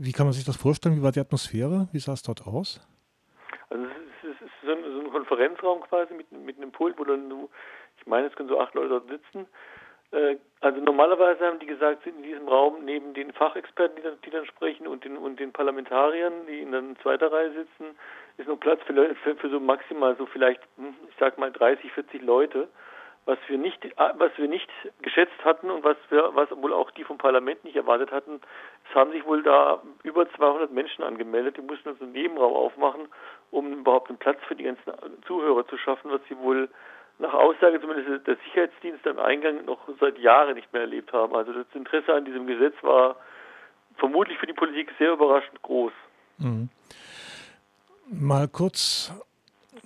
wie kann man sich das vorstellen? Wie war die Atmosphäre? Wie sah es dort aus? Also es ist, es ist so, ein, so, ein, Konferenzraum quasi mit, mit einem Pult, wo dann, ich meine, es können so acht Leute dort sitzen. Äh, also normalerweise haben die gesagt, sind in diesem Raum neben den Fachexperten, die dann, die dann sprechen, und den, und den Parlamentariern, die in der zweiten Reihe sitzen, ist noch Platz für, für, für so maximal so vielleicht, hm, ich sag mal 30, 40 Leute was wir nicht, was wir nicht geschätzt hatten und was wir, was wohl auch die vom Parlament nicht erwartet hatten, es haben sich wohl da über 200 Menschen angemeldet. Die mussten uns einen Nebenraum aufmachen, um überhaupt einen Platz für die ganzen Zuhörer zu schaffen, was sie wohl nach Aussage zumindest der Sicherheitsdienste am Eingang noch seit Jahren nicht mehr erlebt haben. Also das Interesse an diesem Gesetz war vermutlich für die Politik sehr überraschend groß. Mhm. Mal kurz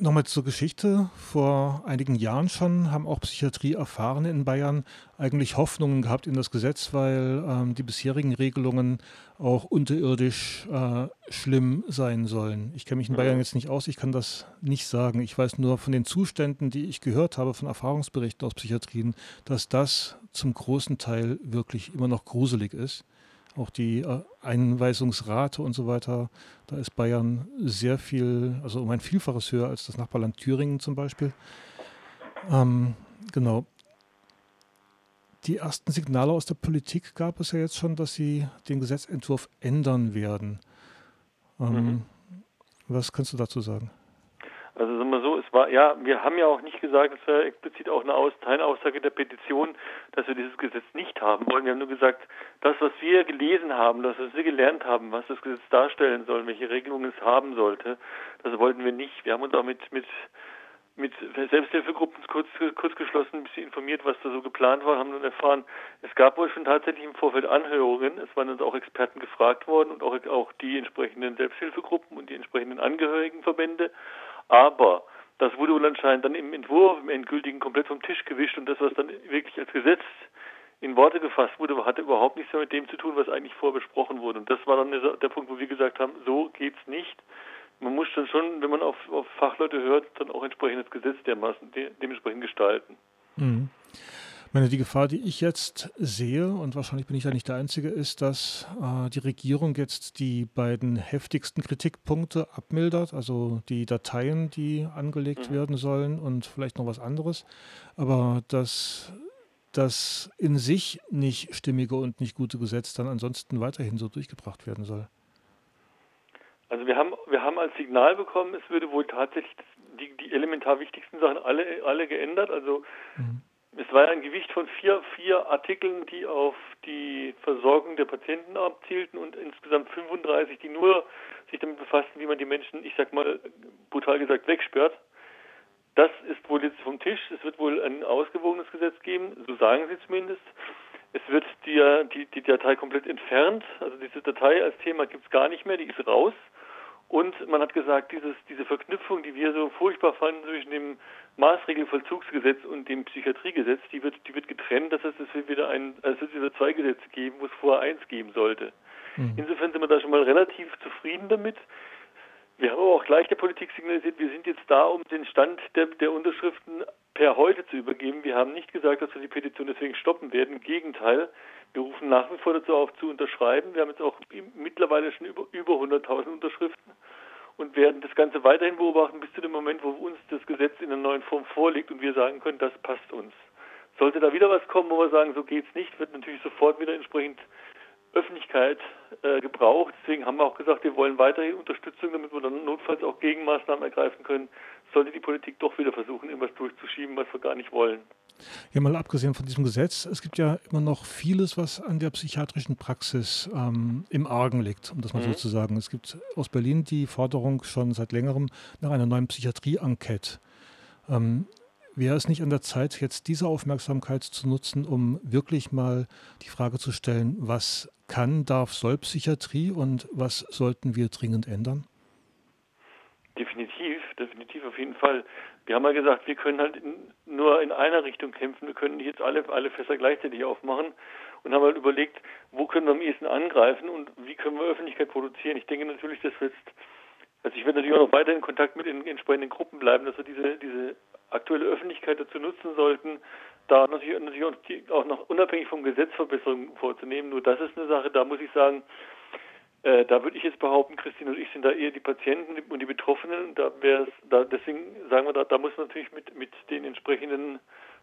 Nochmal zur Geschichte. Vor einigen Jahren schon haben auch Psychiatrieerfahrene in Bayern eigentlich Hoffnungen gehabt in das Gesetz, weil ähm, die bisherigen Regelungen auch unterirdisch äh, schlimm sein sollen. Ich kenne mich in Bayern jetzt nicht aus, ich kann das nicht sagen. Ich weiß nur von den Zuständen, die ich gehört habe, von Erfahrungsberichten aus Psychiatrien, dass das zum großen Teil wirklich immer noch gruselig ist. Auch die äh, Einweisungsrate und so weiter, da ist Bayern sehr viel, also um ein Vielfaches höher als das Nachbarland Thüringen zum Beispiel. Ähm, genau. Die ersten Signale aus der Politik gab es ja jetzt schon, dass sie den Gesetzentwurf ändern werden. Ähm, mhm. Was kannst du dazu sagen? War ja, wir haben ja auch nicht gesagt, es war explizit auch eine Aus Teilaussage der Petition, dass wir dieses Gesetz nicht haben wollen. Wir haben nur gesagt, das, was wir gelesen haben, das, was wir gelernt haben, was das Gesetz darstellen soll, welche Regelungen es haben sollte, das wollten wir nicht. Wir haben uns auch mit mit mit Selbsthilfegruppen kurz, kurz geschlossen, ein bisschen informiert, was da so geplant war, haben nun erfahren, es gab wohl schon tatsächlich im Vorfeld Anhörungen, es waren uns auch Experten gefragt worden und auch, auch die entsprechenden Selbsthilfegruppen und die entsprechenden Angehörigenverbände. Aber das wurde anscheinend dann im Entwurf, im endgültigen, komplett vom Tisch gewischt und das, was dann wirklich als Gesetz in Worte gefasst wurde, hatte überhaupt nichts mehr mit dem zu tun, was eigentlich vorbesprochen wurde. Und das war dann der Punkt, wo wir gesagt haben, so geht's nicht. Man muss dann schon, wenn man auf, auf Fachleute hört, dann auch entsprechendes Gesetz dermaßen de, dementsprechend gestalten. Mhm meine, die Gefahr, die ich jetzt sehe, und wahrscheinlich bin ich ja nicht der Einzige, ist, dass äh, die Regierung jetzt die beiden heftigsten Kritikpunkte abmildert, also die Dateien, die angelegt mhm. werden sollen und vielleicht noch was anderes, aber dass das in sich nicht stimmige und nicht gute Gesetz dann ansonsten weiterhin so durchgebracht werden soll. Also wir haben, wir haben als Signal bekommen, es würde wohl tatsächlich die, die elementar wichtigsten Sachen alle, alle geändert. Also mhm. Es war ein Gewicht von vier, vier Artikeln, die auf die Versorgung der Patienten abzielten und insgesamt 35, die nur sich damit befassten, wie man die Menschen, ich sag mal brutal gesagt, wegsperrt. Das ist wohl jetzt vom Tisch. Es wird wohl ein ausgewogenes Gesetz geben, so sagen sie zumindest. Es wird die, die, die Datei komplett entfernt. Also diese Datei als Thema gibt es gar nicht mehr, die ist raus. Und man hat gesagt, dieses, diese Verknüpfung, die wir so furchtbar fanden zwischen dem Maßregelvollzugsgesetz und dem Psychiatriegesetz, die wird, die wird getrennt. Das heißt, es wird wieder ein, also es wird wieder zwei Gesetze geben, wo es vorher eins geben sollte. Mhm. Insofern sind wir da schon mal relativ zufrieden damit. Wir haben aber auch gleich der Politik signalisiert, wir sind jetzt da, um den Stand der, der Unterschriften per heute zu übergeben. Wir haben nicht gesagt, dass wir die Petition deswegen stoppen werden. Im Gegenteil, wir rufen nach wie vor dazu auf, zu unterschreiben. Wir haben jetzt auch mittlerweile schon über, über 100.000 Unterschriften werden das Ganze weiterhin beobachten bis zu dem Moment, wo uns das Gesetz in der neuen Form vorliegt und wir sagen können, das passt uns. Sollte da wieder was kommen, wo wir sagen, so geht's nicht, wird natürlich sofort wieder entsprechend Öffentlichkeit äh, gebraucht. Deswegen haben wir auch gesagt, wir wollen weiterhin Unterstützung, damit wir dann notfalls auch Gegenmaßnahmen ergreifen können, sollte die Politik doch wieder versuchen, irgendwas durchzuschieben, was wir gar nicht wollen. Ja, mal abgesehen von diesem Gesetz, es gibt ja immer noch vieles, was an der psychiatrischen Praxis ähm, im Argen liegt, um das mal mhm. so zu sagen. Es gibt aus Berlin die Forderung schon seit längerem nach einer neuen Psychiatrie-Enquete. Ähm, Wäre es nicht an der Zeit, jetzt diese Aufmerksamkeit zu nutzen, um wirklich mal die Frage zu stellen, was kann, darf, soll Psychiatrie und was sollten wir dringend ändern? Definitiv, definitiv auf jeden Fall. Wir haben ja gesagt, wir können halt in, nur in einer Richtung kämpfen. Wir können nicht jetzt alle, alle Fässer gleichzeitig aufmachen und haben halt überlegt, wo können wir am ehesten angreifen und wie können wir Öffentlichkeit produzieren. Ich denke natürlich, dass wir jetzt, also ich werde natürlich auch noch weiter in Kontakt mit den entsprechenden Gruppen bleiben, dass wir diese, diese aktuelle Öffentlichkeit dazu nutzen sollten, da natürlich, natürlich auch noch unabhängig vom Gesetz Verbesserungen vorzunehmen. Nur das ist eine Sache, da muss ich sagen, Äh, da würde ich jetzt behaupten, Christine und ich sind da eher die Patienten und die Betroffenen. Da wäre da deswegen sagen wir da, da muss man natürlich mit mit den entsprechenden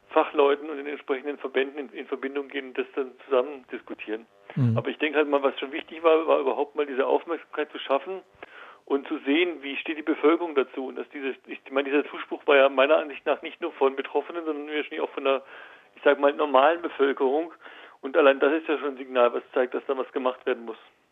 Fachleuten und den entsprechenden Verbänden in, in Verbindung gehen und das dann zusammen diskutieren. Mhm. Aber ich denke halt mal, was schon wichtig war, war überhaupt mal diese Aufmerksamkeit zu schaffen und zu sehen, wie steht die Bevölkerung dazu. Und dass dieses, ich meine, dieser Zuspruch war ja meiner Ansicht nach nicht nur von Betroffenen, sondern wahrscheinlich auch von der, ich sage mal, normalen Bevölkerung. Und allein das ist ja schon ein Signal, was zeigt, dass da was gemacht werden muss.